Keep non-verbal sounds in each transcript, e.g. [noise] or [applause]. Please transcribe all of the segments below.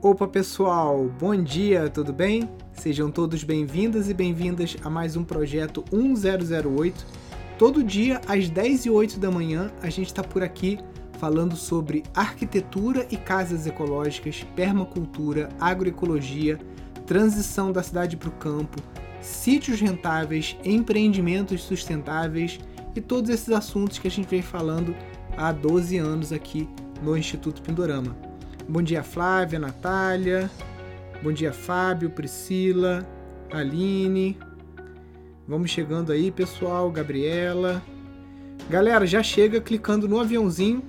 Opa pessoal, bom dia, tudo bem? Sejam todos bem-vindas e bem-vindas a mais um projeto 1008. Todo dia às 10 e 8 da manhã a gente está por aqui falando sobre arquitetura e casas ecológicas, permacultura, agroecologia, transição da cidade para o campo, sítios rentáveis, empreendimentos sustentáveis e todos esses assuntos que a gente vem falando há 12 anos aqui no Instituto Pindorama. Bom dia, Flávia, Natália. Bom dia, Fábio, Priscila, Aline. Vamos chegando aí, pessoal. Gabriela. Galera, já chega clicando no aviãozinho.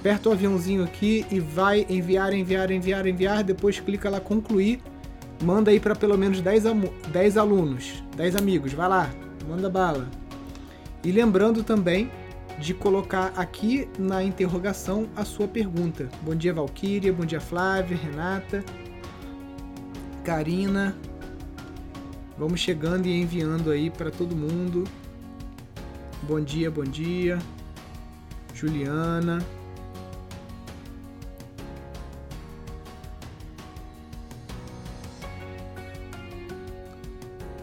Aperta o aviãozinho aqui e vai enviar, enviar, enviar, enviar. Depois clica lá concluir. Manda aí para pelo menos 10, 10 alunos, 10 amigos. Vai lá, manda bala. E lembrando também de colocar aqui na interrogação a sua pergunta. Bom dia, Valquíria. Bom dia, Flávia, Renata, Karina. Vamos chegando e enviando aí para todo mundo. Bom dia, bom dia. Juliana.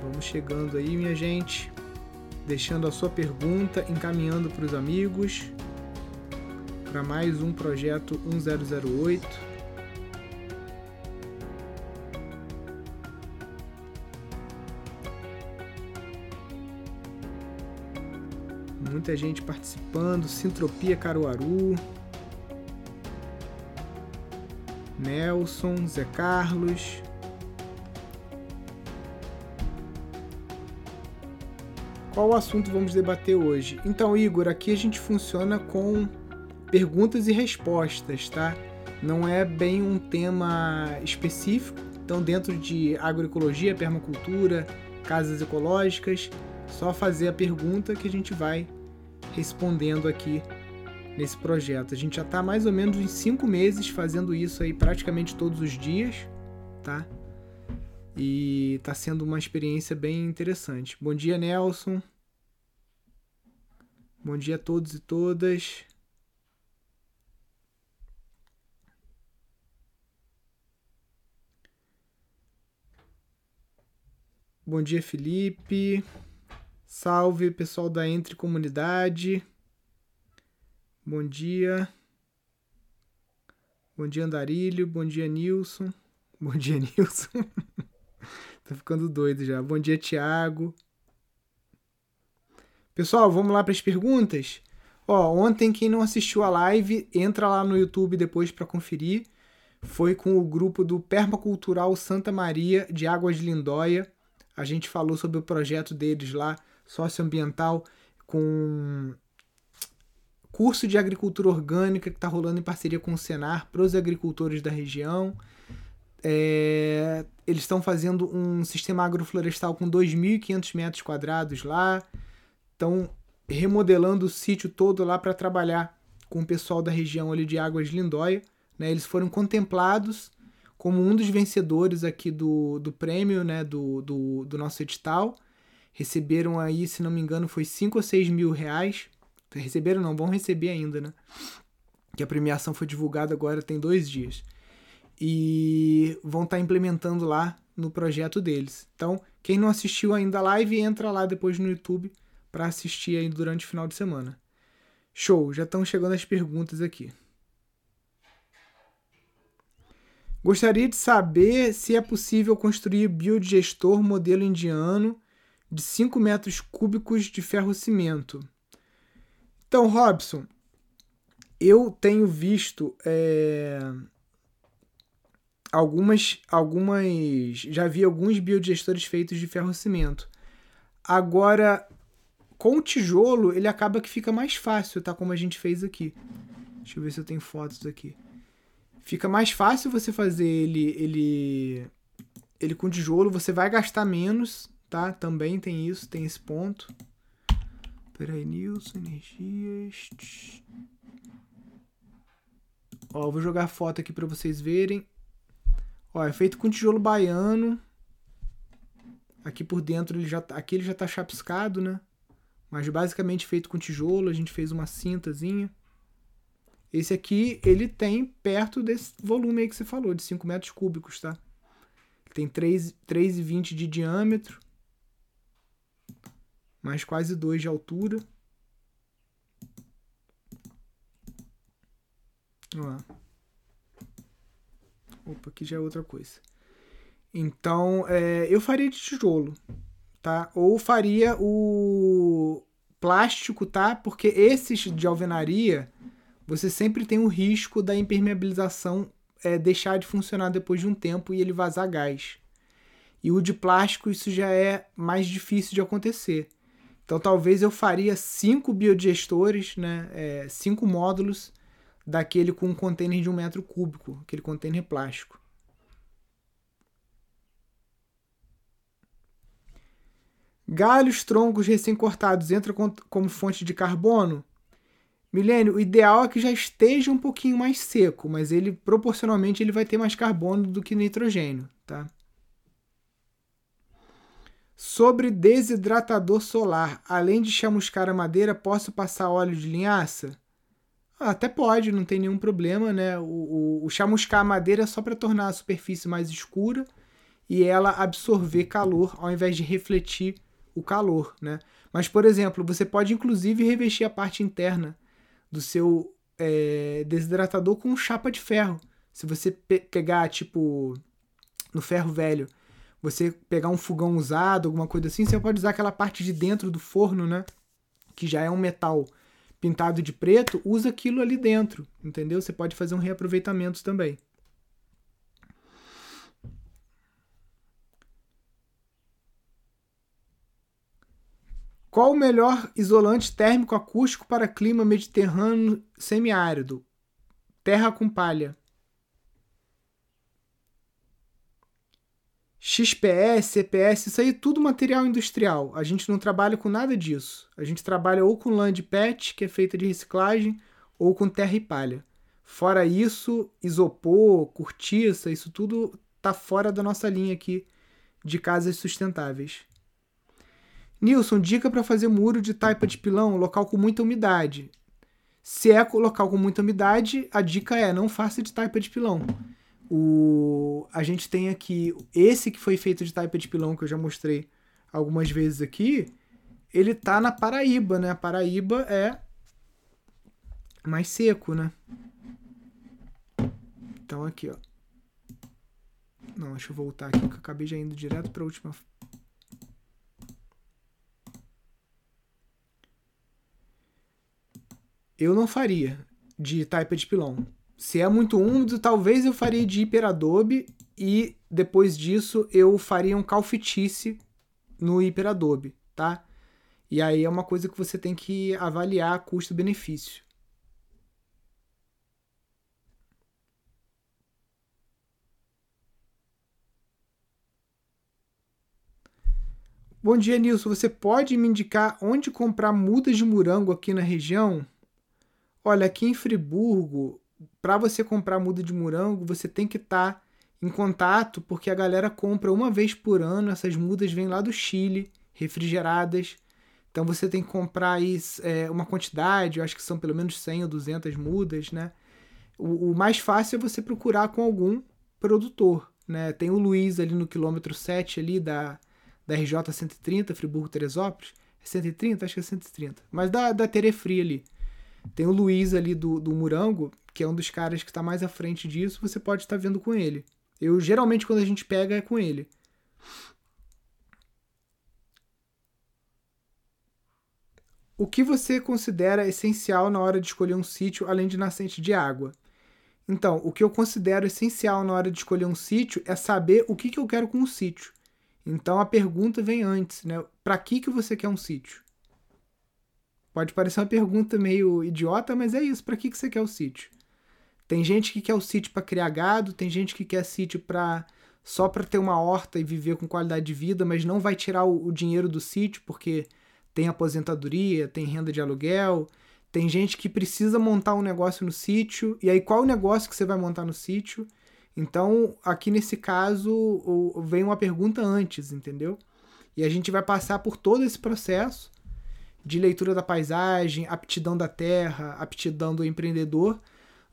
Vamos chegando aí, minha gente deixando a sua pergunta, encaminhando para os amigos para mais um projeto 1008. Muita gente participando, Sintropia Caruaru, Nelson, Zé Carlos, Qual assunto vamos debater hoje? Então, Igor, aqui a gente funciona com perguntas e respostas, tá? Não é bem um tema específico. Então, dentro de agroecologia, permacultura, casas ecológicas, só fazer a pergunta que a gente vai respondendo aqui nesse projeto. A gente já está mais ou menos em cinco meses fazendo isso aí praticamente todos os dias, tá? E está sendo uma experiência bem interessante. Bom dia, Nelson. Bom dia a todos e todas. Bom dia, Felipe. Salve, pessoal da Entre Comunidade. Bom dia. Bom dia, Andarilho. Bom dia, Nilson. Bom dia, [laughs] Nilson. Tô ficando doido já. Bom dia, Tiago. Pessoal, vamos lá para as perguntas? Ó, ontem quem não assistiu a live, entra lá no YouTube depois para conferir. Foi com o grupo do Permacultural Santa Maria de Águas de Lindóia. A gente falou sobre o projeto deles lá, socioambiental, com curso de agricultura orgânica que está rolando em parceria com o Senar para os agricultores da região. É, eles estão fazendo um sistema agroflorestal com 2.500 metros quadrados lá. Estão remodelando o sítio todo lá para trabalhar com o pessoal da região ali de Águas de Lindóia. Né? Eles foram contemplados como um dos vencedores aqui do, do prêmio né? do, do, do nosso edital. Receberam aí, se não me engano, foi 5 ou 6 mil reais. Receberam não, vão receber ainda, né? Que a premiação foi divulgada agora tem dois dias e vão estar tá implementando lá no projeto deles. Então, quem não assistiu ainda a live, entra lá depois no YouTube para assistir aí durante o final de semana. Show, já estão chegando as perguntas aqui. Gostaria de saber se é possível construir biodigestor modelo indiano de 5 metros cúbicos de ferro-cimento. Então, Robson, eu tenho visto é, algumas, algumas. Já vi alguns biodigestores feitos de ferro-cimento. Agora, com o tijolo, ele acaba que fica mais fácil, tá? Como a gente fez aqui. Deixa eu ver se eu tenho fotos aqui. Fica mais fácil você fazer ele, ele, ele com tijolo. Você vai gastar menos, tá? Também tem isso, tem esse ponto. Peraí, Nilson, energias. Ó, vou jogar foto aqui para vocês verem. Ó, é feito com tijolo baiano. Aqui por dentro ele já tá, aqui ele já tá chapiscado, né? Mas basicamente feito com tijolo, a gente fez uma cintazinha. Esse aqui, ele tem perto desse volume aí que você falou, de 5 metros cúbicos, tá? Tem 3,20 de diâmetro, mais quase 2 de altura. Ó. Opa, aqui já é outra coisa. Então, é, eu faria de tijolo, tá? Ou faria o plástico, tá? Porque esses de alvenaria, você sempre tem o risco da impermeabilização é, deixar de funcionar depois de um tempo e ele vazar gás. E o de plástico, isso já é mais difícil de acontecer. Então, talvez eu faria cinco biodigestores, né? É, cinco módulos daquele com um container de um metro cúbico, aquele container plástico. Galhos, troncos recém-cortados entram como fonte de carbono? Milênio, o ideal é que já esteja um pouquinho mais seco, mas ele proporcionalmente ele vai ter mais carbono do que nitrogênio, tá? Sobre desidratador solar, além de chamuscar a madeira, posso passar óleo de linhaça? Ah, até pode, não tem nenhum problema, né? O, o, o chamuscar a madeira é só para tornar a superfície mais escura e ela absorver calor ao invés de refletir o calor, né? Mas, por exemplo, você pode inclusive revestir a parte interna do seu é, desidratador com chapa de ferro. Se você pe pegar, tipo, no ferro velho, você pegar um fogão usado, alguma coisa assim, você pode usar aquela parte de dentro do forno, né? Que já é um metal pintado de preto, usa aquilo ali dentro, entendeu? Você pode fazer um reaproveitamento também. Qual o melhor isolante térmico acústico para clima mediterrâneo semiárido? Terra com palha. XPS, CPS, isso aí é tudo material industrial. A gente não trabalha com nada disso. A gente trabalha ou com de PET, que é feita de reciclagem, ou com terra e palha. Fora isso, isopor, cortiça, isso tudo tá fora da nossa linha aqui de casas sustentáveis. Nilson, dica para fazer muro de taipa de pilão, local com muita umidade. Se é local com muita umidade, a dica é não faça de taipa de pilão. O, a gente tem aqui esse que foi feito de taipa de pilão que eu já mostrei algumas vezes aqui. Ele tá na Paraíba, né? A Paraíba é mais seco, né? Então aqui, ó. Não, deixa eu voltar aqui que eu acabei já indo direto para a última Eu não faria de taipa de pilão. Se é muito úmido, talvez eu faria de hiperadobe e depois disso eu faria um calfitice no hiperadobe, tá? E aí é uma coisa que você tem que avaliar custo-benefício. Bom dia, Nilson. Você pode me indicar onde comprar mudas de morango aqui na região? Olha, aqui em Friburgo, para você comprar muda de morango, você tem que estar tá em contato, porque a galera compra uma vez por ano. Essas mudas vêm lá do Chile, refrigeradas. Então você tem que comprar aí, é, uma quantidade, eu acho que são pelo menos 100 ou 200 mudas, né? O, o, mais fácil é você procurar com algum produtor, né? Tem o Luiz ali no quilômetro 7 ali da, da RJ 130, Friburgo-Teresópolis. É 130? Acho que é 130. Mas da, da Terefri ali. Tem o Luiz ali do, do Murango, que é um dos caras que está mais à frente disso, você pode estar vendo com ele. Eu geralmente quando a gente pega é com ele. O que você considera essencial na hora de escolher um sítio além de nascente de água? Então, o que eu considero essencial na hora de escolher um sítio é saber o que, que eu quero com o sítio. Então a pergunta vem antes, né? Para que, que você quer um sítio? Pode parecer uma pergunta meio idiota, mas é isso. Para que, que você quer o sítio? Tem gente que quer o sítio para criar gado, tem gente que quer sítio para só para ter uma horta e viver com qualidade de vida, mas não vai tirar o, o dinheiro do sítio porque tem aposentadoria, tem renda de aluguel. Tem gente que precisa montar um negócio no sítio. E aí, qual o negócio que você vai montar no sítio? Então, aqui nesse caso, vem uma pergunta antes, entendeu? E a gente vai passar por todo esse processo de leitura da paisagem, aptidão da terra, aptidão do empreendedor,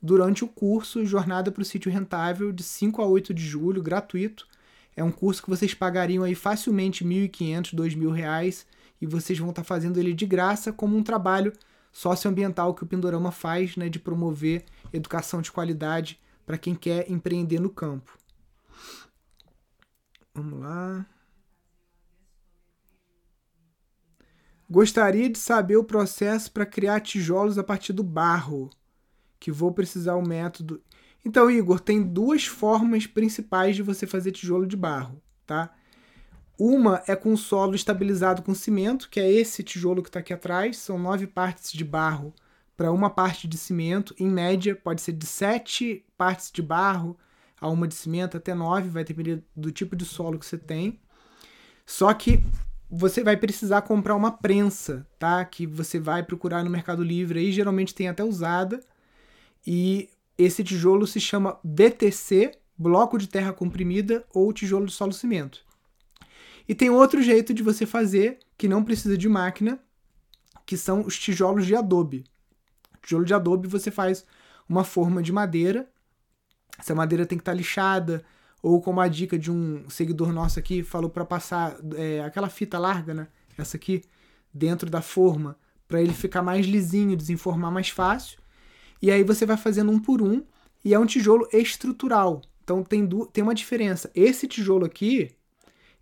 durante o curso Jornada para o Sítio Rentável, de 5 a 8 de julho, gratuito. É um curso que vocês pagariam aí facilmente R$ 1.500, R$ 2.000 e vocês vão estar tá fazendo ele de graça como um trabalho socioambiental que o Pindorama faz, né, de promover educação de qualidade para quem quer empreender no campo. Vamos lá. Gostaria de saber o processo para criar tijolos a partir do barro, que vou precisar o método. Então, Igor, tem duas formas principais de você fazer tijolo de barro, tá? Uma é com solo estabilizado com cimento, que é esse tijolo que está aqui atrás. São nove partes de barro para uma parte de cimento. Em média, pode ser de sete partes de barro a uma de cimento, até nove, vai depender do tipo de solo que você tem. Só que você vai precisar comprar uma prensa, tá? Que você vai procurar no Mercado Livre aí, geralmente tem até usada. E esse tijolo se chama BTC, bloco de terra comprimida ou tijolo de solo cimento. E tem outro jeito de você fazer que não precisa de máquina, que são os tijolos de adobe. tijolo de adobe você faz uma forma de madeira. Essa madeira tem que estar lixada, ou como a dica de um seguidor nosso aqui falou para passar é, aquela fita larga, né? Essa aqui, dentro da forma, para ele ficar mais lisinho, desenformar mais fácil. E aí você vai fazendo um por um, e é um tijolo estrutural. Então tem, tem uma diferença. Esse tijolo aqui,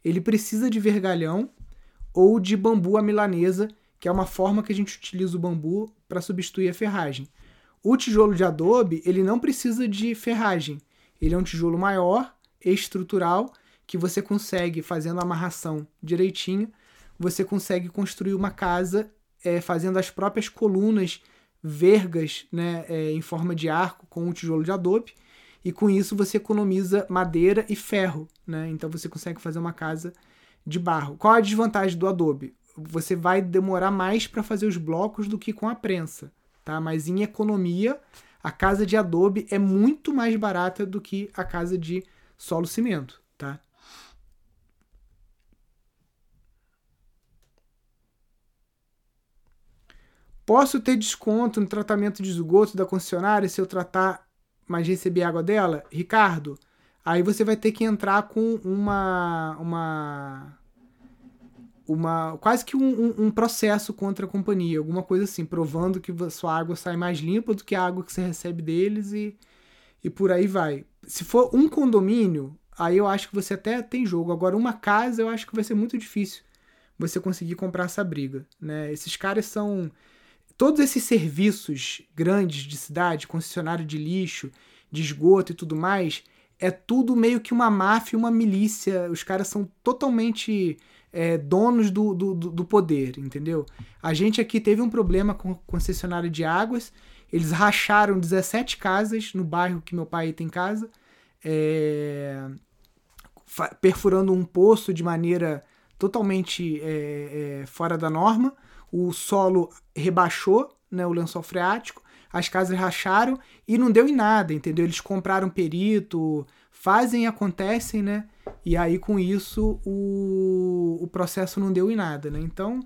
ele precisa de vergalhão ou de bambu à milanesa, que é uma forma que a gente utiliza o bambu para substituir a ferragem. O tijolo de adobe, ele não precisa de ferragem. Ele é um tijolo maior estrutural que você consegue, fazendo a amarração direitinho, você consegue construir uma casa é, fazendo as próprias colunas vergas né, é, em forma de arco com o tijolo de adobe e com isso você economiza madeira e ferro, né? Então você consegue fazer uma casa de barro. Qual a desvantagem do adobe? Você vai demorar mais para fazer os blocos do que com a prensa, tá? Mas em economia, a casa de adobe é muito mais barata do que a casa de solo cimento, tá? Posso ter desconto no tratamento de esgoto da concessionária se eu tratar, mas receber água dela? Ricardo, aí você vai ter que entrar com uma uma uma quase que um, um, um, processo contra a companhia, alguma coisa assim, provando que sua água sai mais limpa do que a água que você recebe deles e, e por aí vai se for um condomínio, aí eu acho que você até tem jogo. Agora, uma casa, eu acho que vai ser muito difícil você conseguir comprar essa briga. Né? Esses caras são. Todos esses serviços grandes de cidade, concessionário de lixo, de esgoto e tudo mais, é tudo meio que uma máfia, uma milícia. Os caras são totalmente é, donos do, do, do poder, entendeu? A gente aqui teve um problema com concessionário de águas. Eles racharam 17 casas no bairro que meu pai tem casa é, perfurando um poço de maneira totalmente é, é, fora da norma. O solo rebaixou, né, o lençol freático, as casas racharam e não deu em nada, entendeu? Eles compraram perito, fazem e acontecem, né? E aí com isso o, o processo não deu em nada, né? Então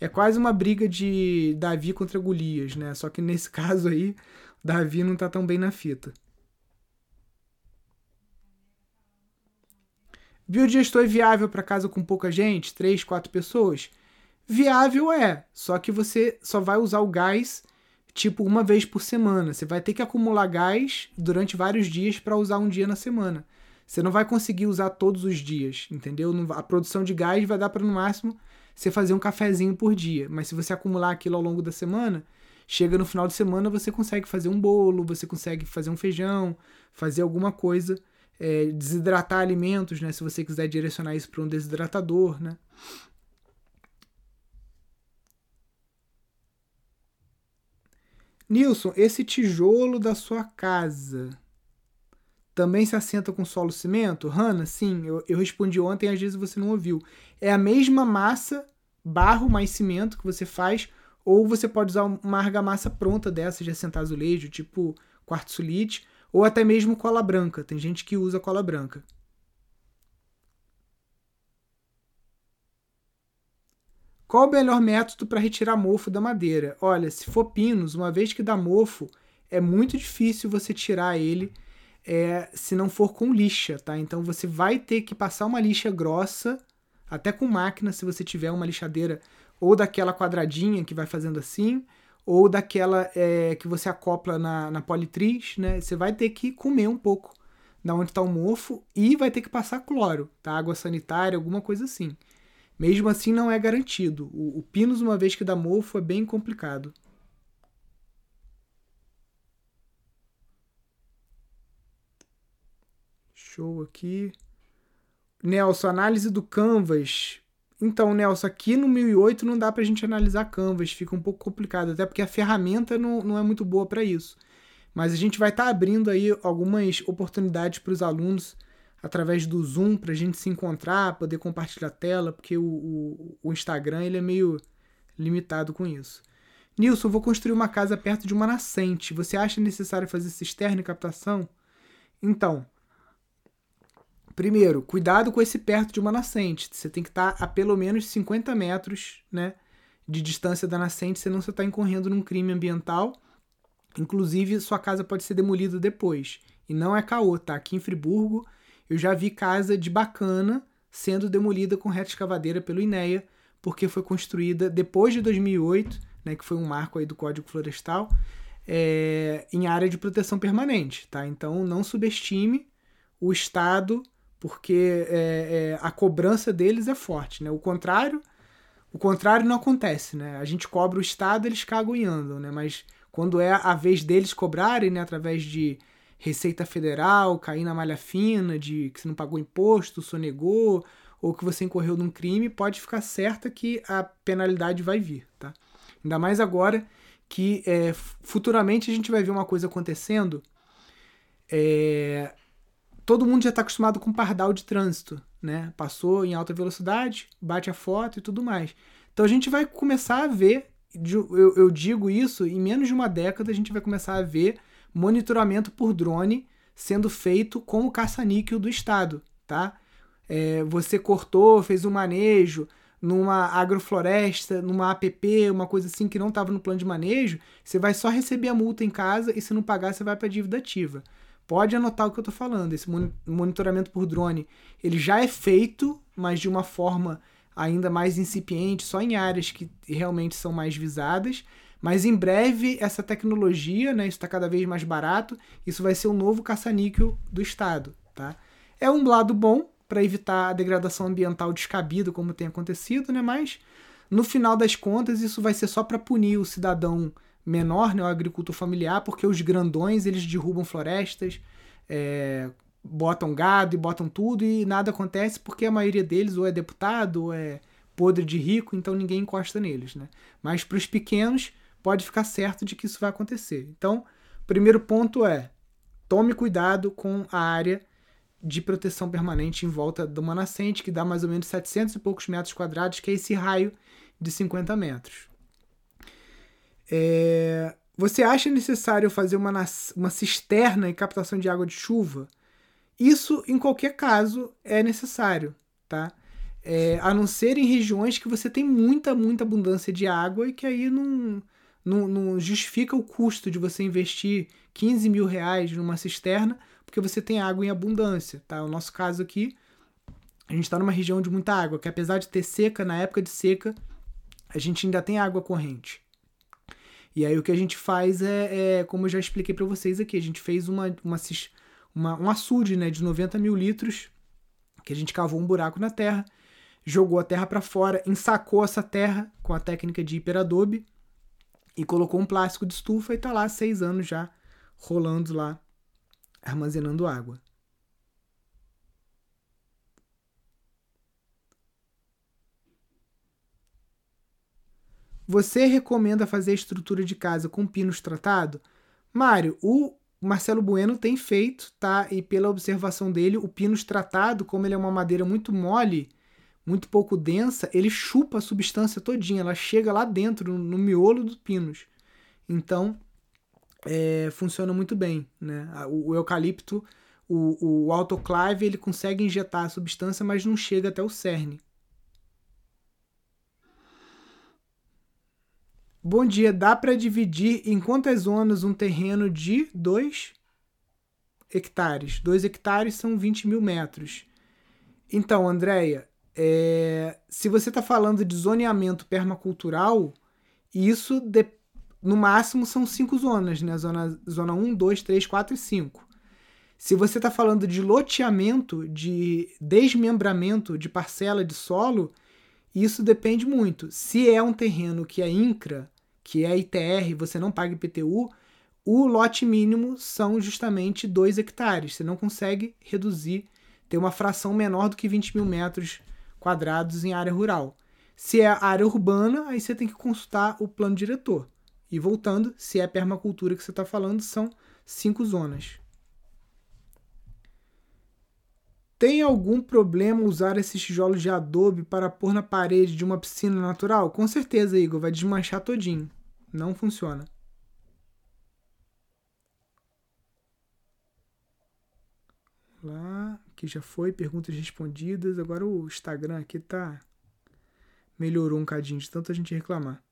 é quase uma briga de Davi contra Golias, né? Só que nesse [laughs] caso aí, Davi não tá tão bem na fita. Biodigestor é viável para casa com pouca gente, 3, 4 pessoas? Viável é, só que você só vai usar o gás tipo uma vez por semana. Você vai ter que acumular gás durante vários dias para usar um dia na semana. Você não vai conseguir usar todos os dias, entendeu? A produção de gás vai dar para no máximo você fazer um cafezinho por dia, mas se você acumular aquilo ao longo da semana, chega no final de semana você consegue fazer um bolo, você consegue fazer um feijão, fazer alguma coisa é, desidratar alimentos, né? Se você quiser direcionar isso para um desidratador, né? Nilson, esse tijolo da sua casa também se assenta com solo cimento? Hanna, sim, eu, eu respondi ontem, às vezes você não ouviu. É a mesma massa, barro mais cimento que você faz, ou você pode usar uma argamassa pronta dessa de assentar azulejo, tipo quartzolite, ou até mesmo cola branca. Tem gente que usa cola branca. Qual o melhor método para retirar mofo da madeira? Olha, se for pinos, uma vez que dá mofo, é muito difícil você tirar ele é, se não for com lixa, tá? Então você vai ter que passar uma lixa grossa, até com máquina, se você tiver uma lixadeira ou daquela quadradinha que vai fazendo assim, ou daquela é, que você acopla na, na politriz, né? Você vai ter que comer um pouco da onde está o mofo e vai ter que passar cloro, tá? Água sanitária, alguma coisa assim. Mesmo assim, não é garantido. O, o Pinus, uma vez que dá mofo, é bem complicado. Show aqui. Nelson, análise do Canvas. Então, Nelson, aqui no 1008 não dá para a gente analisar Canvas, fica um pouco complicado, até porque a ferramenta não, não é muito boa para isso. Mas a gente vai estar tá abrindo aí algumas oportunidades para os alunos através do Zoom para a gente se encontrar, poder compartilhar a tela, porque o, o, o Instagram ele é meio limitado com isso. Nilson, vou construir uma casa perto de uma nascente. Você acha necessário fazer cisterna e captação? Então, primeiro, cuidado com esse perto de uma nascente. Você tem que estar tá a pelo menos 50 metros né, de distância da nascente, senão você está incorrendo num crime ambiental. Inclusive, sua casa pode ser demolida depois. E não é caô, tá? Aqui em Friburgo, eu já vi casa de bacana sendo demolida com reta escavadeira pelo INEA, porque foi construída depois de 2008, né, que foi um marco aí do Código Florestal, é, em área de proteção permanente. Tá? Então não subestime o Estado, porque é, é, a cobrança deles é forte. Né? O contrário, o contrário não acontece. Né? A gente cobra o Estado, eles cagam e andam, né? mas quando é a vez deles cobrarem, né, através de Receita Federal, cair na malha fina de que você não pagou imposto, sonegou, ou que você incorreu num crime, pode ficar certa que a penalidade vai vir, tá? Ainda mais agora que é, futuramente a gente vai ver uma coisa acontecendo. É, todo mundo já está acostumado com pardal de trânsito, né? Passou em alta velocidade, bate a foto e tudo mais. Então a gente vai começar a ver, eu, digo isso, em menos de uma década a gente vai começar a ver monitoramento por drone sendo feito com o caça-níquel do Estado, tá? É, você cortou, fez um manejo numa agrofloresta, numa APP, uma coisa assim que não estava no plano de manejo, você vai só receber a multa em casa e se não pagar você vai para a dívida ativa. Pode anotar o que eu estou falando. Esse monitoramento por drone ele já é feito, mas de uma forma ainda mais incipiente, só em áreas que realmente são mais visadas. Mas em breve essa tecnologia, né, isso está cada vez mais barato, isso vai ser o novo caça-níquel do Estado. Tá? É um lado bom para evitar a degradação ambiental descabida, como tem acontecido, né? mas no final das contas isso vai ser só para punir o cidadão menor, né, o agricultor familiar, porque os grandões eles derrubam florestas, é, botam gado e botam tudo e nada acontece porque a maioria deles ou é deputado ou é podre de rico, então ninguém encosta neles. Né? Mas para os pequenos pode ficar certo de que isso vai acontecer. Então, primeiro ponto é: tome cuidado com a área de proteção permanente em volta de uma nascente, que dá mais ou menos 700 e poucos metros quadrados, que é esse raio de 50 metros. É... Você acha necessário fazer uma, uma cisterna em captação de água de chuva? Isso, em qualquer caso, é necessário, tá? É, a não ser em regiões que você tem muita, muita abundância de água e que aí não, não, não justifica o custo de você investir 15 mil reais numa cisterna, porque você tem água em abundância, tá? O nosso caso aqui, a gente está numa região de muita água, que apesar de ter seca, na época de seca, a gente ainda tem água corrente. E aí o que a gente faz é, é como eu já expliquei para vocês aqui, a gente fez uma, uma, uma, um açude né, de 90 mil litros, que a gente cavou um buraco na terra, jogou a terra para fora, ensacou essa terra com a técnica de hiperadobe, e colocou um plástico de estufa e tá lá seis anos já rolando lá, armazenando água. Você recomenda fazer a estrutura de casa com pinos tratado? Mário, o Marcelo Bueno tem feito, tá? E pela observação dele, o pinos tratado, como ele é uma madeira muito mole, muito pouco densa, ele chupa a substância todinha, ela chega lá dentro, no miolo dos pinos. Então, é, funciona muito bem. Né? O, o eucalipto, o, o autoclave, ele consegue injetar a substância, mas não chega até o cerne. Bom dia, dá para dividir em quantas zonas um terreno de 2 hectares? 2 hectares são 20 mil metros. Então, Andréia, é, se você está falando de zoneamento permacultural, isso de, no máximo são cinco zonas, né? Zona 1, 2, 3, 4 e 5. Se você está falando de loteamento, de desmembramento de parcela de solo, isso depende muito. Se é um terreno que é INCRA, que é ITR, você não paga IPTU, o lote mínimo são justamente 2 hectares. Você não consegue reduzir, ter uma fração menor do que 20 mil metros quadrados em área rural. Se é área urbana, aí você tem que consultar o plano diretor. E voltando, se é permacultura que você está falando, são cinco zonas. Tem algum problema usar esses tijolos de adobe para pôr na parede de uma piscina natural? Com certeza, Igor, vai desmanchar todinho. Não funciona. Lá, que já foi, perguntas respondidas. Agora o Instagram aqui tá melhorou um cadinho de tanta gente reclamar.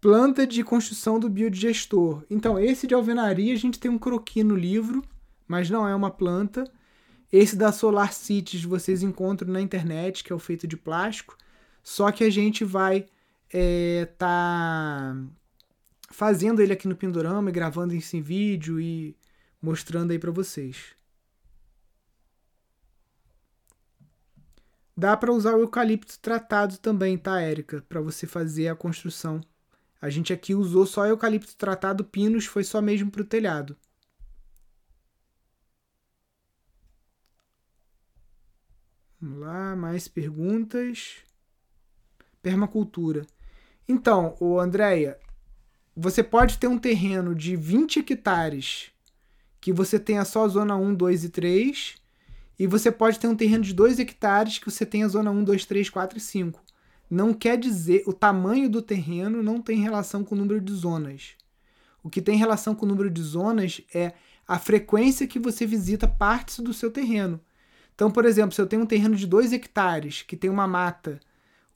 Planta de construção do biodigestor. Então, esse de alvenaria a gente tem um croqui no livro, mas não é uma planta. Esse da Solar Cities vocês encontram na internet, que é o feito de plástico. Só que a gente vai é, tá fazendo ele aqui no Pindorama, gravando isso em vídeo e mostrando aí para vocês. Dá para usar o eucalipto tratado também, tá, Érica? Para você fazer a construção. A gente aqui usou só eucalipto tratado, pinos foi só mesmo para o telhado. Vamos lá, mais perguntas. Permacultura. Então, o Andréia, você pode ter um terreno de 20 hectares que você tenha só a zona 1, 2 e 3 e você pode ter um terreno de 2 hectares que você tem a zona 1, 2, 3, 4 e 5. Não quer dizer, o tamanho do terreno não tem relação com o número de zonas. O que tem relação com o número de zonas é a frequência que você visita partes do seu terreno. Então, por exemplo, se eu tenho um terreno de 2 hectares, que tem uma mata,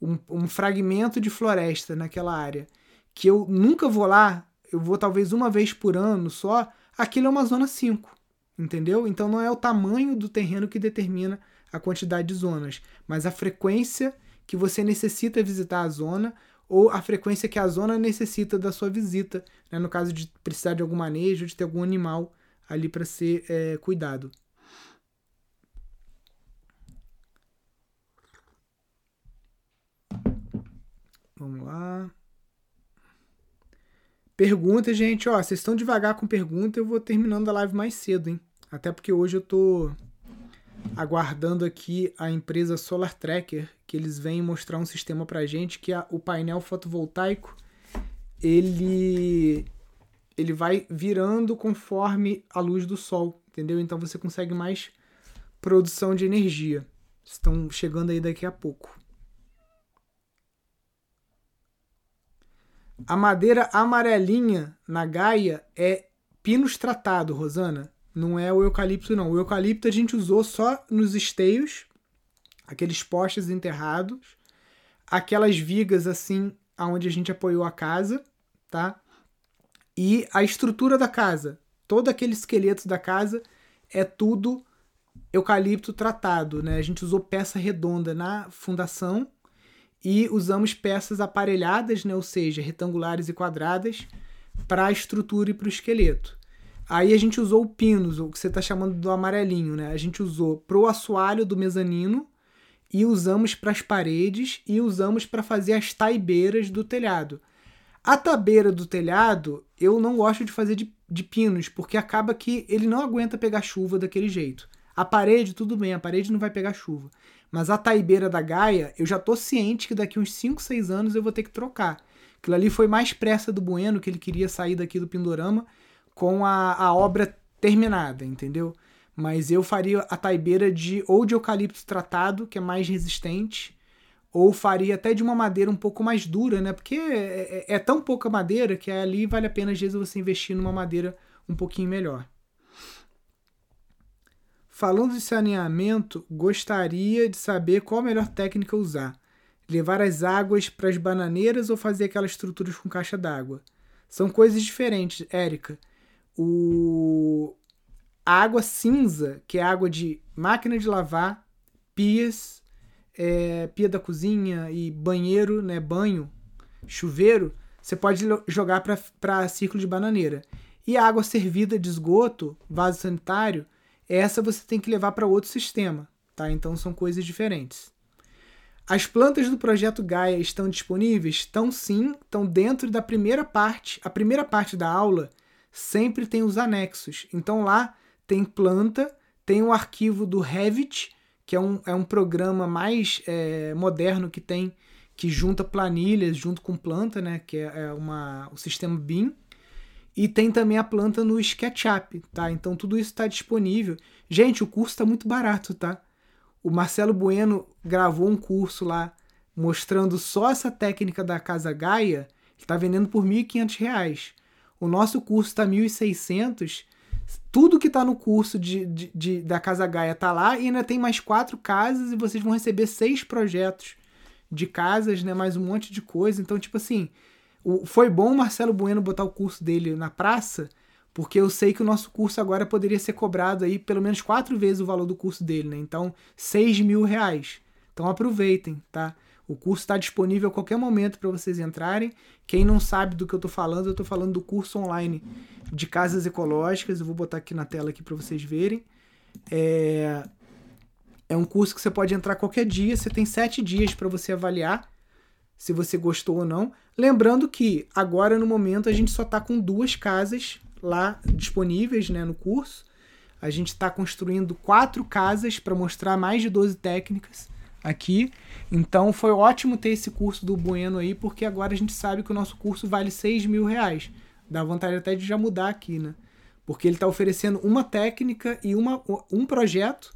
um, um fragmento de floresta naquela área, que eu nunca vou lá, eu vou talvez uma vez por ano só, aquilo é uma zona 5 entendeu? Então não é o tamanho do terreno que determina a quantidade de zonas, mas a frequência que você necessita visitar a zona ou a frequência que a zona necessita da sua visita, né? no caso de precisar de algum manejo, de ter algum animal ali para ser é, cuidado. Vamos lá. Pergunta, gente. Ó, vocês estão devagar com pergunta, eu vou terminando a live mais cedo, hein? Até porque hoje eu tô aguardando aqui a empresa Solar Tracker, que eles vêm mostrar um sistema pra gente que é o painel fotovoltaico, ele ele vai virando conforme a luz do sol, entendeu? Então você consegue mais produção de energia. Estão chegando aí daqui a pouco. A madeira amarelinha na Gaia é pinus tratado, Rosana. Não é o eucalipto, não. O eucalipto a gente usou só nos esteios, aqueles postes enterrados, aquelas vigas assim, aonde a gente apoiou a casa, tá? E a estrutura da casa, todo aquele esqueleto da casa é tudo eucalipto tratado, né? A gente usou peça redonda na fundação e usamos peças aparelhadas, né? Ou seja, retangulares e quadradas para a estrutura e para o esqueleto. Aí a gente usou o pinus, o que você está chamando do amarelinho, né? A gente usou pro assoalho do mezanino e usamos para as paredes e usamos para fazer as taibeiras do telhado. A tabeira do telhado eu não gosto de fazer de, de pinos, porque acaba que ele não aguenta pegar chuva daquele jeito. A parede, tudo bem, a parede não vai pegar chuva. Mas a taibeira da Gaia, eu já tô ciente que daqui uns 5, 6 anos eu vou ter que trocar. Aquilo ali foi mais pressa do Bueno, que ele queria sair daqui do Pindorama, com a, a obra terminada, entendeu? Mas eu faria a taibeira de ou de eucalipto tratado, que é mais resistente, ou faria até de uma madeira um pouco mais dura, né? Porque é, é, é tão pouca madeira que ali vale a pena às vezes você investir numa madeira um pouquinho melhor. Falando de saneamento, gostaria de saber qual a melhor técnica usar. levar as águas para as bananeiras ou fazer aquelas estruturas com caixa d'água. São coisas diferentes, Érica. O... A água cinza, que é água de máquina de lavar, pias, é, pia da cozinha e banheiro, né, banho, chuveiro, você pode jogar para círculo de bananeira. E a água servida de esgoto, vaso sanitário, essa você tem que levar para outro sistema, tá? Então são coisas diferentes. As plantas do projeto Gaia estão disponíveis? Estão sim, estão dentro da primeira parte. A primeira parte da aula sempre tem os anexos. Então lá tem planta, tem o arquivo do Revit, que é um, é um programa mais é, moderno que tem, que junta planilhas junto com planta, né? Que é, é uma, o sistema BIM. E tem também a planta no SketchUp, tá? Então tudo isso está disponível. Gente, o curso está muito barato, tá? O Marcelo Bueno gravou um curso lá mostrando só essa técnica da Casa Gaia, ele está vendendo por R$ 1.500. O nosso curso está R$ 1.600. Tudo que está no curso de, de, de, da Casa Gaia está lá e ainda tem mais quatro casas e vocês vão receber seis projetos de casas, né? Mais um monte de coisa. Então, tipo assim, o, foi bom o Marcelo Bueno botar o curso dele na praça, porque eu sei que o nosso curso agora poderia ser cobrado aí pelo menos quatro vezes o valor do curso dele, né? Então, seis mil reais. Então aproveitem, tá? O curso está disponível a qualquer momento para vocês entrarem. Quem não sabe do que eu estou falando, eu estou falando do curso online de casas ecológicas. Eu vou botar aqui na tela aqui para vocês verem. É... é um curso que você pode entrar qualquer dia. Você tem sete dias para você avaliar se você gostou ou não. Lembrando que agora no momento a gente só está com duas casas lá disponíveis né, no curso. A gente está construindo quatro casas para mostrar mais de 12 técnicas aqui. Então foi ótimo ter esse curso do Bueno aí, porque agora a gente sabe que o nosso curso vale 6 mil reais. Dá vontade até de já mudar aqui, né? Porque ele está oferecendo uma técnica e uma, um projeto,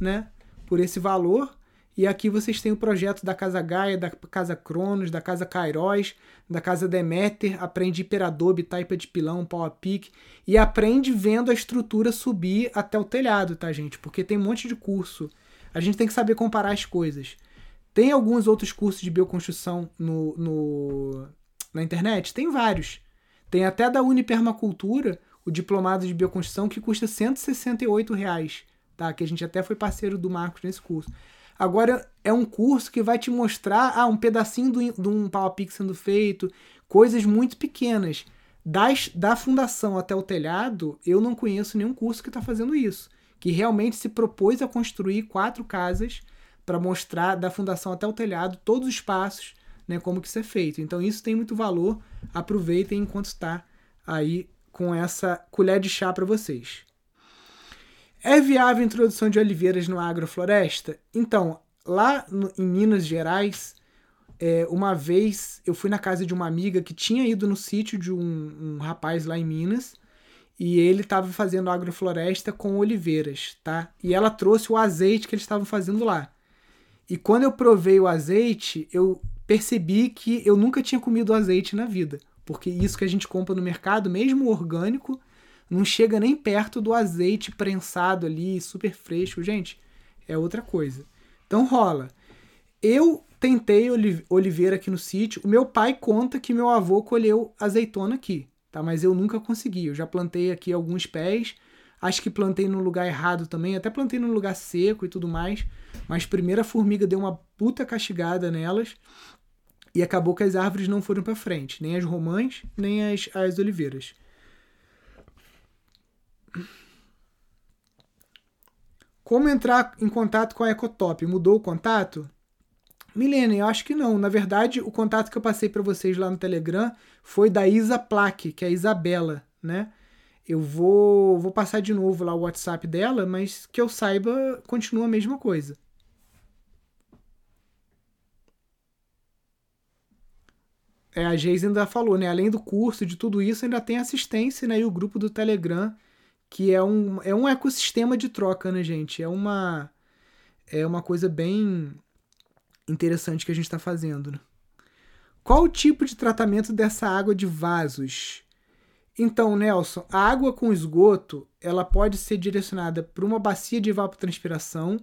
né? Por esse valor. E aqui vocês têm o projeto da Casa Gaia, da Casa Cronos, da Casa Kairos, da Casa Demeter, aprende Hiperadobe, Taipa de Pilão, Pau a Pique, e aprende vendo a estrutura subir até o telhado, tá, gente? Porque tem um monte de curso. A gente tem que saber comparar as coisas. Tem alguns outros cursos de bioconstrução no, no, na internet? Tem vários. Tem até da Unipermacultura, o diplomado de bioconstrução, que custa 168 reais, tá? Que a gente até foi parceiro do Marcos nesse curso. Agora é um curso que vai te mostrar ah, um pedacinho de um pique sendo feito, coisas muito pequenas. Das, da fundação até o telhado, eu não conheço nenhum curso que está fazendo isso. Que realmente se propôs a construir quatro casas para mostrar da fundação até o telhado todos os passos, né, como que isso é feito. Então isso tem muito valor. Aproveitem enquanto está aí com essa colher de chá para vocês. É viável a introdução de oliveiras no agrofloresta? Então, lá no, em Minas Gerais, é, uma vez eu fui na casa de uma amiga que tinha ido no sítio de um, um rapaz lá em Minas e ele estava fazendo agrofloresta com oliveiras, tá? E ela trouxe o azeite que eles estavam fazendo lá. E quando eu provei o azeite, eu percebi que eu nunca tinha comido azeite na vida, porque isso que a gente compra no mercado, mesmo orgânico, não chega nem perto do azeite prensado ali, super fresco. Gente, é outra coisa. Então rola. Eu tentei oliveira aqui no sítio. O meu pai conta que meu avô colheu azeitona aqui, tá? Mas eu nunca consegui. Eu já plantei aqui alguns pés. Acho que plantei no lugar errado também. Até plantei no lugar seco e tudo mais. Mas primeiro a formiga deu uma puta castigada nelas. E acabou que as árvores não foram para frente. Nem as romãs, nem as, as oliveiras. Como entrar em contato com a Ecotop? Mudou o contato? Milene, eu acho que não. Na verdade, o contato que eu passei para vocês lá no Telegram foi da Isa Plaque, que é a Isabela, né? Eu vou, vou passar de novo lá o WhatsApp dela, mas que eu saiba, continua a mesma coisa. É, a Geise ainda falou, né? Além do curso, de tudo isso, ainda tem assistência, né? E o grupo do Telegram que é um, é um ecossistema de troca, né, gente? É uma, é uma coisa bem interessante que a gente está fazendo. Né? Qual o tipo de tratamento dessa água de vasos? Então, Nelson, a água com esgoto ela pode ser direcionada para uma bacia de evapotranspiração,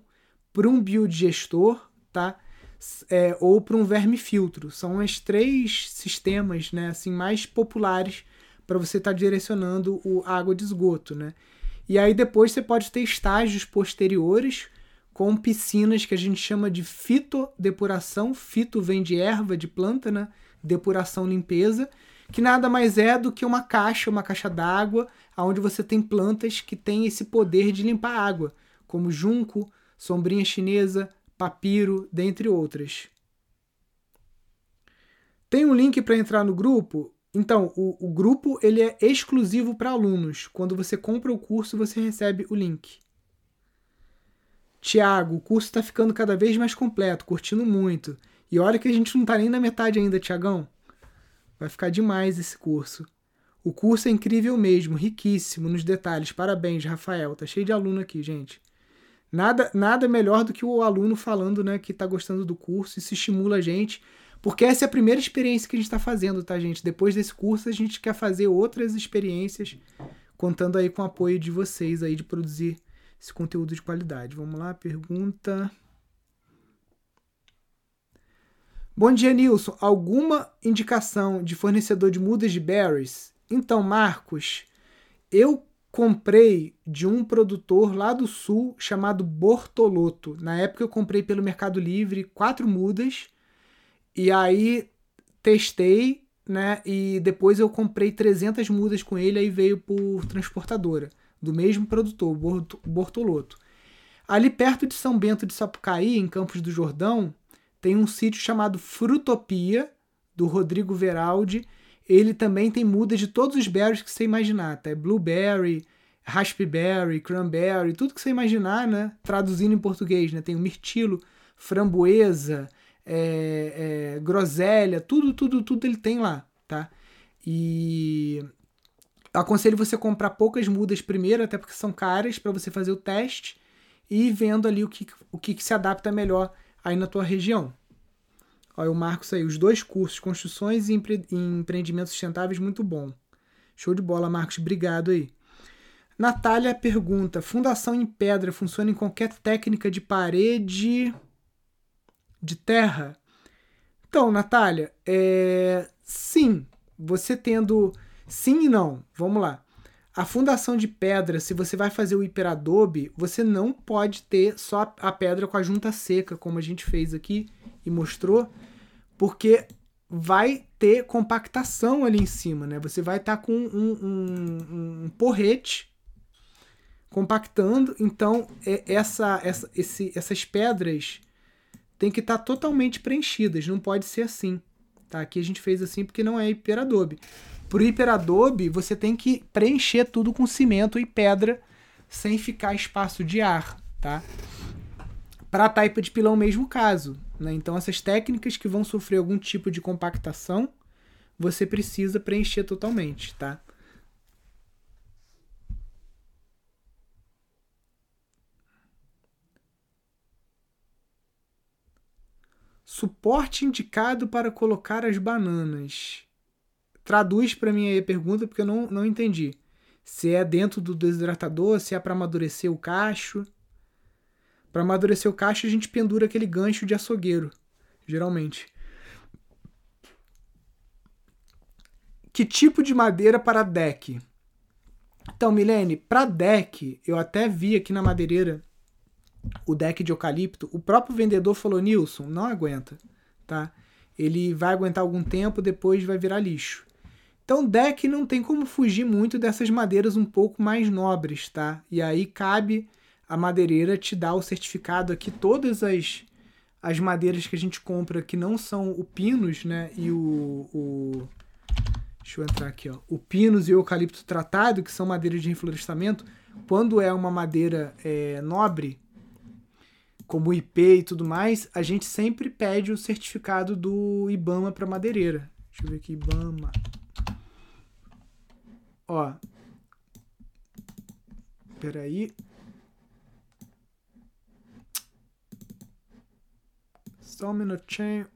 para um biodigestor, tá? é, ou para um verme filtro. São os três sistemas né, assim, mais populares para você estar tá direcionando o água de esgoto. Né? E aí depois você pode ter estágios posteriores com piscinas que a gente chama de fitodepuração. Fito vem de erva, de planta, né? Depuração, limpeza, que nada mais é do que uma caixa, uma caixa d'água, onde você tem plantas que têm esse poder de limpar água, como junco, sombrinha chinesa, papiro, dentre outras. Tem um link para entrar no grupo? Então, o, o grupo ele é exclusivo para alunos. Quando você compra o curso, você recebe o link. Tiago, o curso está ficando cada vez mais completo, curtindo muito. E olha que a gente não está nem na metade ainda, Tiagão. Vai ficar demais esse curso. O curso é incrível mesmo, riquíssimo nos detalhes. Parabéns, Rafael. Tá cheio de aluno aqui, gente. Nada, nada melhor do que o aluno falando, né, que tá gostando do curso. Isso estimula a gente, porque essa é a primeira experiência que a gente está fazendo, tá, gente? Depois desse curso, a gente quer fazer outras experiências, contando aí com o apoio de vocês aí de produzir esse conteúdo de qualidade. Vamos lá, pergunta. Bom dia, Nilson. Alguma indicação de fornecedor de mudas de berries? Então, Marcos, eu comprei de um produtor lá do sul chamado Bortoloto. Na época eu comprei pelo Mercado Livre quatro mudas e aí testei, né? E depois eu comprei 300 mudas com ele aí veio por transportadora do mesmo produtor, Bortoloto. Ali perto de São Bento de Sapucaí, em Campos do Jordão, tem um sítio chamado Frutopia, do Rodrigo Veraldi. Ele também tem mudas de todos os berries que você imaginar, tá? É blueberry, raspberry, cranberry, tudo que você imaginar, né? Traduzindo em português, né? Tem o mirtilo, framboesa, é, é, groselha, tudo, tudo, tudo ele tem lá, tá? E aconselho você comprar poucas mudas primeiro, até porque são caras para você fazer o teste e vendo ali o que, o que, se adapta melhor aí na tua região. Olha, o Marcos aí, os dois cursos, Construções e empre Empreendimentos Sustentáveis, muito bom. Show de bola, Marcos, obrigado aí. Natália pergunta: fundação em pedra funciona em qualquer técnica de parede de terra? Então, Natália, é... sim, você tendo Sim e não. Vamos lá. A fundação de pedra, se você vai fazer o hiperadobe, você não pode ter só a pedra com a junta seca, como a gente fez aqui e mostrou, porque vai ter compactação ali em cima, né? Você vai estar tá com um, um, um, porrete compactando, então é, essa, essa, esse, essas pedras tem que estar tá totalmente preenchidas, não pode ser assim. Tá? Aqui a gente fez assim porque não é hiperadobe. Pro hiperadobe, você tem que preencher tudo com cimento e pedra sem ficar espaço de ar, tá? Para a taipa de pilão, mesmo caso. Né? Então, essas técnicas que vão sofrer algum tipo de compactação, você precisa preencher totalmente, tá? Suporte indicado para colocar as bananas. Traduz para mim aí a pergunta porque eu não, não entendi. Se é dentro do desidratador, se é para amadurecer o cacho. Para amadurecer o cacho, a gente pendura aquele gancho de açougueiro, geralmente. Que tipo de madeira para deck? Então, Milene, para deck, eu até vi aqui na madeireira o deck de eucalipto. O próprio vendedor falou: Nilson, não aguenta, tá? Ele vai aguentar algum tempo, depois vai virar lixo. Então, deck não tem como fugir muito dessas madeiras um pouco mais nobres, tá? E aí cabe a madeireira te dar o certificado aqui, todas as, as madeiras que a gente compra que não são o pinus, né? E o, o Deixa eu entrar aqui, ó. O pinus e o eucalipto tratado, que são madeiras de reflorestamento, quando é uma madeira é, nobre, como IP e tudo mais, a gente sempre pede o certificado do IBAMA para madeireira. Deixa eu ver aqui, IBAMA. Ó. Peraí. Só um minutinho.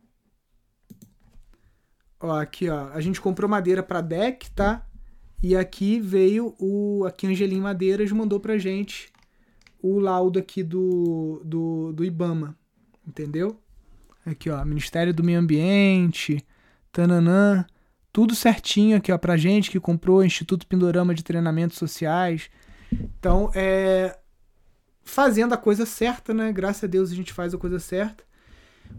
Ó, aqui, ó. A gente comprou madeira para deck, tá? E aqui veio o. Aqui Angelim Madeiras mandou pra gente o laudo aqui do, do, do Ibama. Entendeu? Aqui, ó, Ministério do Meio Ambiente, tananã, tudo certinho aqui, ó, pra gente que comprou Instituto Pindorama de Treinamentos Sociais. Então, é fazendo a coisa certa, né? Graças a Deus a gente faz a coisa certa.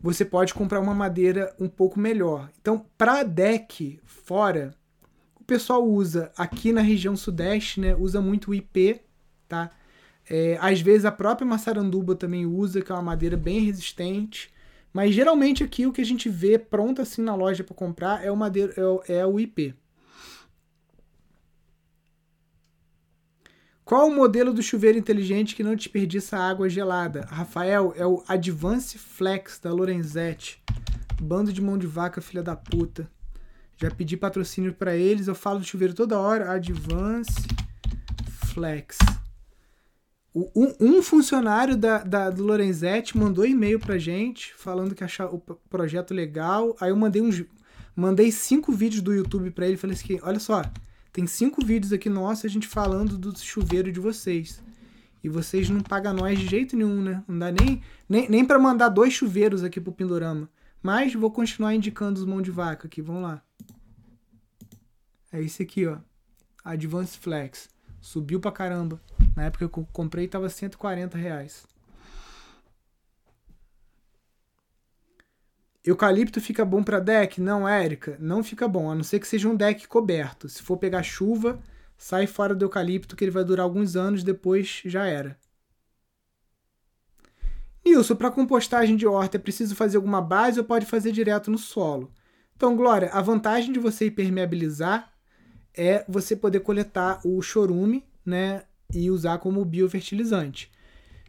Você pode comprar uma madeira um pouco melhor. Então, para deck fora, o pessoal usa aqui na região sudeste, né? Usa muito o IP, tá? É, às vezes a própria maçaranduba também usa, que é uma madeira bem resistente. Mas geralmente aqui o que a gente vê pronto assim na loja para comprar é o, madeira, é o, é o IP. Qual o modelo do chuveiro inteligente que não desperdiça água gelada? Rafael, é o Advance Flex da Lorenzetti. Bando de mão de vaca, filha da puta. Já pedi patrocínio para eles, eu falo do chuveiro toda hora. Advance Flex. Um, um funcionário da, da, do Lorenzetti mandou e-mail pra gente falando que achava o projeto legal. Aí eu mandei uns. Mandei cinco vídeos do YouTube para ele falei assim: olha só, tem cinco vídeos aqui nossos a gente falando do chuveiro de vocês. E vocês não pagam nós de jeito nenhum, né? Não dá nem, nem, nem para mandar dois chuveiros aqui pro Pindorama. Mas vou continuar indicando os mão de vaca aqui, vamos lá. É esse aqui, ó. Advanced Flex. Subiu pra caramba. Na época que eu comprei tava 140 reais. Eucalipto fica bom para deck? Não, Érica, não fica bom, a não ser que seja um deck coberto. Se for pegar chuva, sai fora do eucalipto que ele vai durar alguns anos, depois já era. Nilson, para compostagem de horta é preciso fazer alguma base ou pode fazer direto no solo? Então, Glória, a vantagem de você impermeabilizar é você poder coletar o chorume, né, e usar como biofertilizante.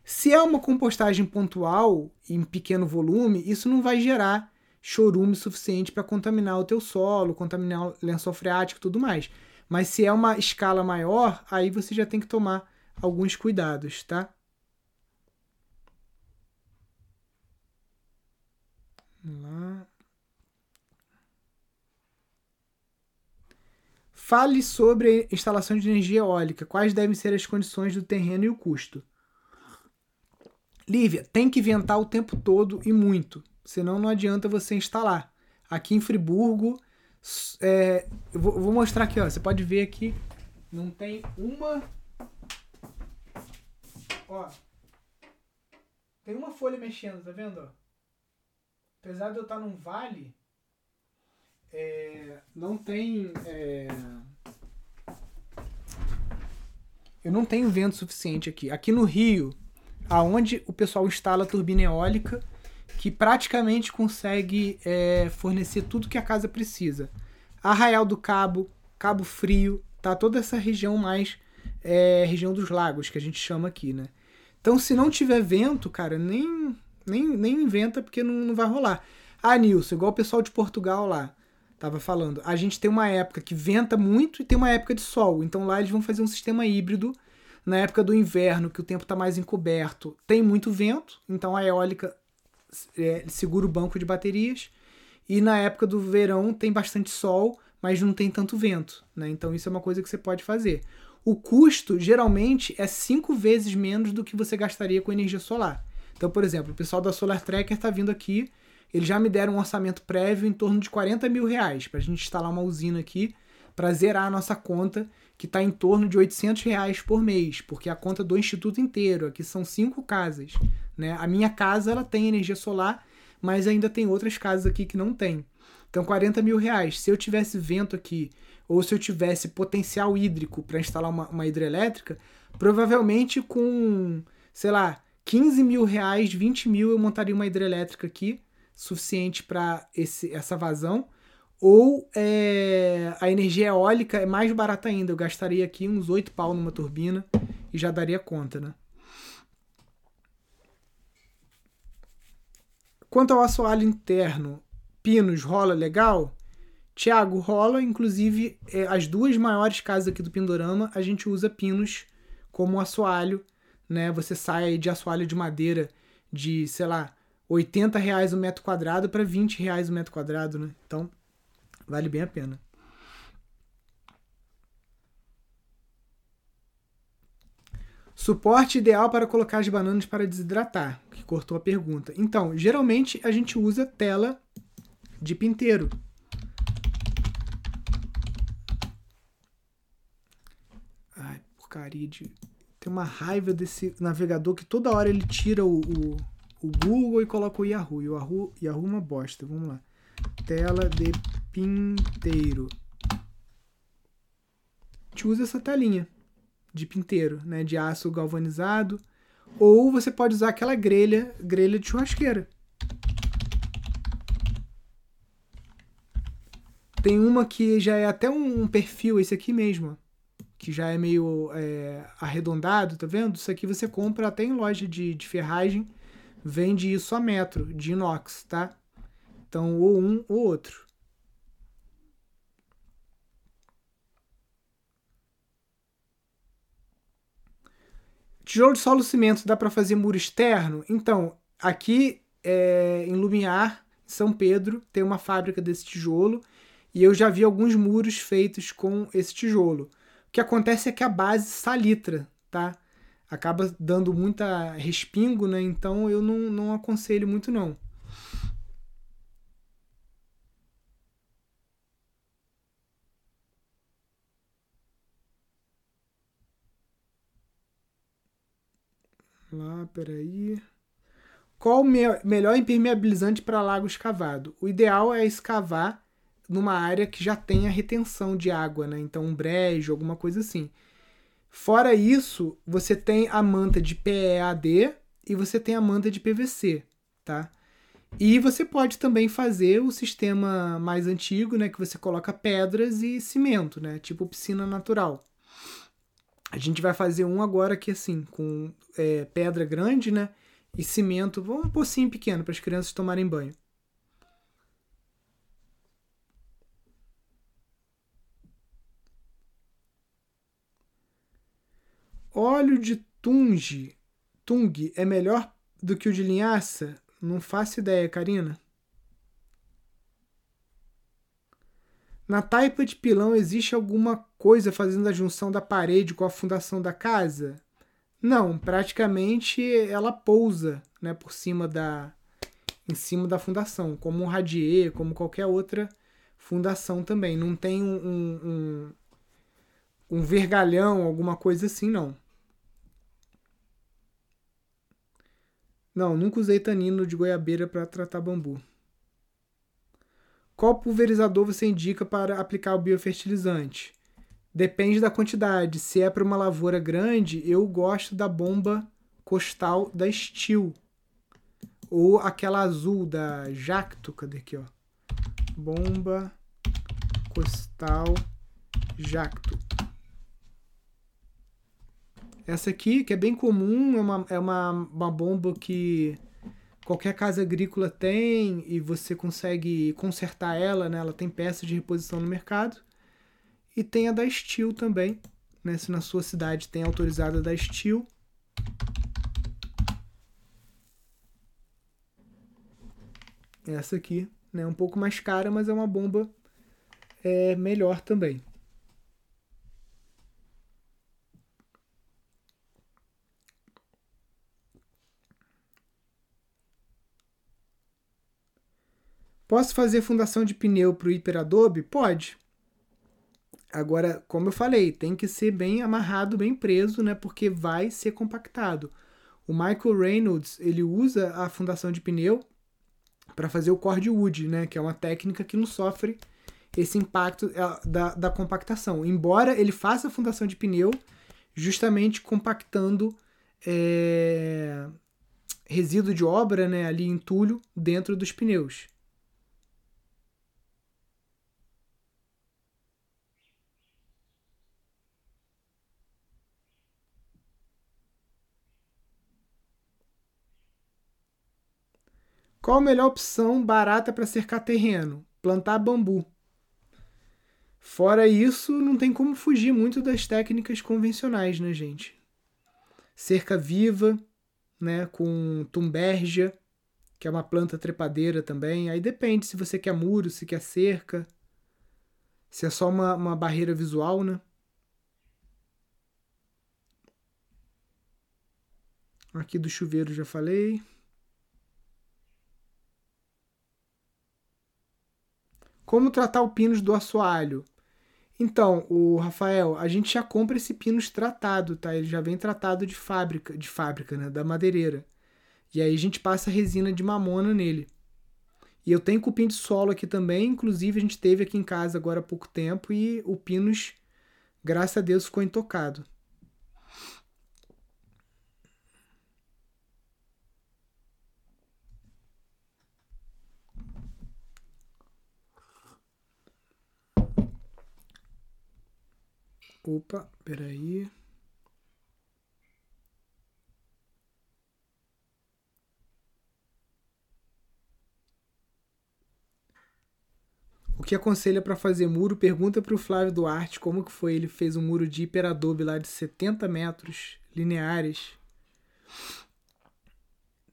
Se é uma compostagem pontual, em pequeno volume, isso não vai gerar chorume suficiente para contaminar o teu solo, contaminar o lençol freático e tudo mais. Mas se é uma escala maior, aí você já tem que tomar alguns cuidados, tá? Lá. Fale sobre a instalação de energia eólica. Quais devem ser as condições do terreno e o custo? Lívia, tem que ventar o tempo todo e muito, senão não adianta você instalar. Aqui em Friburgo, é, eu vou, vou, mostrar aqui, ó, você pode ver aqui, não tem uma. Ó, tem uma folha mexendo, tá vendo? Apesar de eu estar num vale, é, não tem. É, eu não tenho vento suficiente aqui. Aqui no Rio, aonde o pessoal instala turbina eólica, que praticamente consegue é, fornecer tudo que a casa precisa. Arraial do Cabo, Cabo Frio, tá toda essa região mais é, região dos lagos que a gente chama aqui, né? Então, se não tiver vento, cara, nem nem, nem inventa porque não, não vai rolar. Ah, Nilson, igual o pessoal de Portugal lá tava falando. A gente tem uma época que venta muito e tem uma época de sol. Então lá eles vão fazer um sistema híbrido. Na época do inverno, que o tempo está mais encoberto, tem muito vento, então a eólica é, segura o banco de baterias. E na época do verão tem bastante sol, mas não tem tanto vento. Né? Então isso é uma coisa que você pode fazer. O custo geralmente é cinco vezes menos do que você gastaria com energia solar. Então, por exemplo, o pessoal da Solar Tracker está vindo aqui eles já me deram um orçamento prévio em torno de 40 mil reais para a gente instalar uma usina aqui para zerar a nossa conta, que está em torno de 800 reais por mês, porque é a conta do instituto inteiro, aqui são cinco casas. Né? A minha casa ela tem energia solar, mas ainda tem outras casas aqui que não tem. Então, 40 mil reais. Se eu tivesse vento aqui, ou se eu tivesse potencial hídrico para instalar uma, uma hidrelétrica, provavelmente com, sei lá, 15 mil reais, 20 mil eu montaria uma hidrelétrica aqui suficiente para essa vazão, ou é, a energia eólica é mais barata ainda. Eu gastaria aqui uns 8 pau numa turbina e já daria conta, né? Quanto ao assoalho interno, pinos rola legal? Tiago, rola, inclusive é, as duas maiores casas aqui do Pindorama, a gente usa pinos como assoalho, né? Você sai de assoalho de madeira de, sei lá, 80 reais o metro quadrado para 20 reais o metro quadrado, né? Então, vale bem a pena. Suporte ideal para colocar as bananas para desidratar, que cortou a pergunta. Então, geralmente a gente usa tela de pinteiro. Ai, porcaria de. Tem uma raiva desse navegador que toda hora ele tira o, o, o Google e coloca o Yahoo. O Yahoo, Yahoo é uma bosta. Vamos lá. Tela de pinteiro. A gente usa essa telinha de pinteiro, né, de aço galvanizado, ou você pode usar aquela grelha, grelha de churrasqueira. Tem uma que já é até um perfil, esse aqui mesmo, que já é meio é, arredondado, tá vendo? Isso aqui você compra até em loja de, de ferragem, vende isso a metro, de inox, tá? Então, ou um ou outro. Tijolo de solo cimento dá para fazer muro externo? Então, aqui é, em Lumiar, São Pedro, tem uma fábrica desse tijolo e eu já vi alguns muros feitos com esse tijolo. O que acontece é que a base salitra, tá? Acaba dando muita respingo, né? Então eu não, não aconselho muito não. Lá, peraí. Qual o me melhor impermeabilizante para lago escavado? O ideal é escavar numa área que já tenha retenção de água, né? Então, um brejo, alguma coisa assim. Fora isso, você tem a manta de PEAD e você tem a manta de PVC, tá? E você pode também fazer o sistema mais antigo, né? Que você coloca pedras e cimento, né? Tipo piscina natural. A gente vai fazer um agora aqui assim, com é, pedra grande, né? E cimento, um pocinho pequeno para as crianças tomarem banho. Óleo de tunge, tung é melhor do que o de linhaça? Não faço ideia, Karina. Na taipa de pilão existe alguma coisa fazendo a junção da parede com a fundação da casa? Não, praticamente ela pousa, né, por cima da em cima da fundação, como um radier, como qualquer outra fundação também. Não tem um, um, um, um vergalhão, alguma coisa assim, não. Não, nunca usei tanino de goiabeira para tratar bambu. Qual pulverizador você indica para aplicar o biofertilizante? Depende da quantidade. Se é para uma lavoura grande, eu gosto da bomba costal da Steel. Ou aquela azul da Jacto. Cadê aqui, ó? Bomba costal Jacto. Essa aqui, que é bem comum, é uma, é uma, uma bomba que qualquer casa agrícola tem e você consegue consertar ela, né? Ela tem peças de reposição no mercado. E tem a da Steel também, né? Se na sua cidade tem autorizada da Steel. Essa aqui, né? Um pouco mais cara, mas é uma bomba é, melhor também. Posso fazer fundação de pneu para o hiperadobe? Pode. Agora, como eu falei, tem que ser bem amarrado, bem preso, né? Porque vai ser compactado. O Michael Reynolds ele usa a fundação de pneu para fazer o cord wood, né? Que é uma técnica que não sofre esse impacto é, da, da compactação. Embora ele faça a fundação de pneu justamente compactando é, resíduo de obra, né? Ali entulho dentro dos pneus. Qual a melhor opção barata para cercar terreno? Plantar bambu. Fora isso, não tem como fugir muito das técnicas convencionais, né, gente? Cerca viva, né, com tumbergia, que é uma planta trepadeira também. Aí depende se você quer muro, se quer cerca, se é só uma, uma barreira visual, né? Aqui do chuveiro já falei. Como tratar o pinus do assoalho? Então, o Rafael, a gente já compra esse pinus tratado, tá? Ele já vem tratado de fábrica, de fábrica, né, da madeireira. E aí a gente passa resina de mamona nele. E eu tenho cupim de solo aqui também, inclusive a gente teve aqui em casa agora há pouco tempo e o pinus, graças a Deus, ficou intocado. Opa, peraí. O que aconselha para fazer muro? Pergunta para o Flávio Duarte como que foi. Ele fez um muro de hiperadobe lá de 70 metros lineares.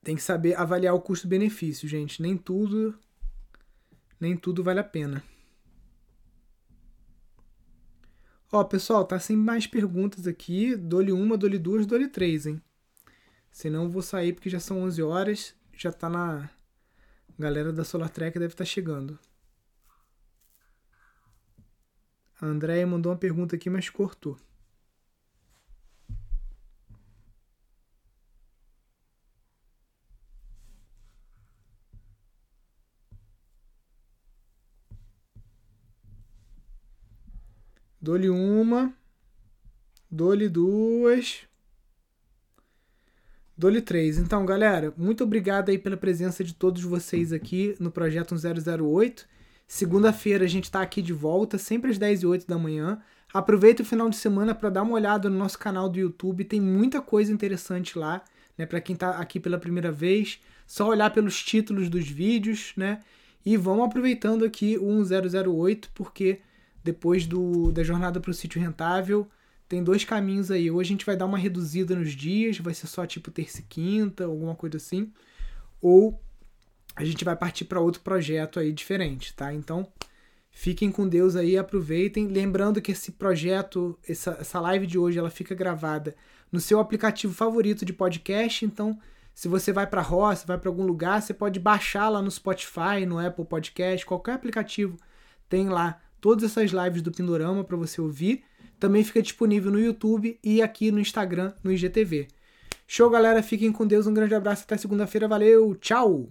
Tem que saber avaliar o custo-benefício, gente. Nem tudo, nem tudo vale a pena. Ó, pessoal, tá sem mais perguntas aqui. Dou-lhe uma, dou-lhe duas, dou-lhe três, hein? Senão vou sair porque já são 11 horas. Já tá na. galera da Solar Trek deve estar tá chegando. A Andréia mandou uma pergunta aqui, mas cortou. Dou-lhe uma. Dou-lhe duas. Dou-lhe três. Então, galera, muito obrigado aí pela presença de todos vocês aqui no Projeto 1008. Segunda-feira a gente está aqui de volta, sempre às 10 e 8 da manhã. Aproveita o final de semana para dar uma olhada no nosso canal do YouTube, tem muita coisa interessante lá, né? Para quem está aqui pela primeira vez, só olhar pelos títulos dos vídeos, né? E vamos aproveitando aqui o 1008, porque depois do, da jornada para o sítio rentável, tem dois caminhos aí. Ou a gente vai dar uma reduzida nos dias, vai ser só tipo terça e quinta, alguma coisa assim. Ou a gente vai partir para outro projeto aí diferente, tá? Então, fiquem com Deus aí, aproveitem. Lembrando que esse projeto, essa, essa live de hoje, ela fica gravada no seu aplicativo favorito de podcast. Então, se você vai para roça, vai para algum lugar, você pode baixar lá no Spotify, no Apple Podcast, qualquer aplicativo tem lá todas essas lives do Pindorama para você ouvir. Também fica disponível no YouTube e aqui no Instagram, no IGTV. Show, galera. Fiquem com Deus. Um grande abraço. Até segunda-feira. Valeu. Tchau.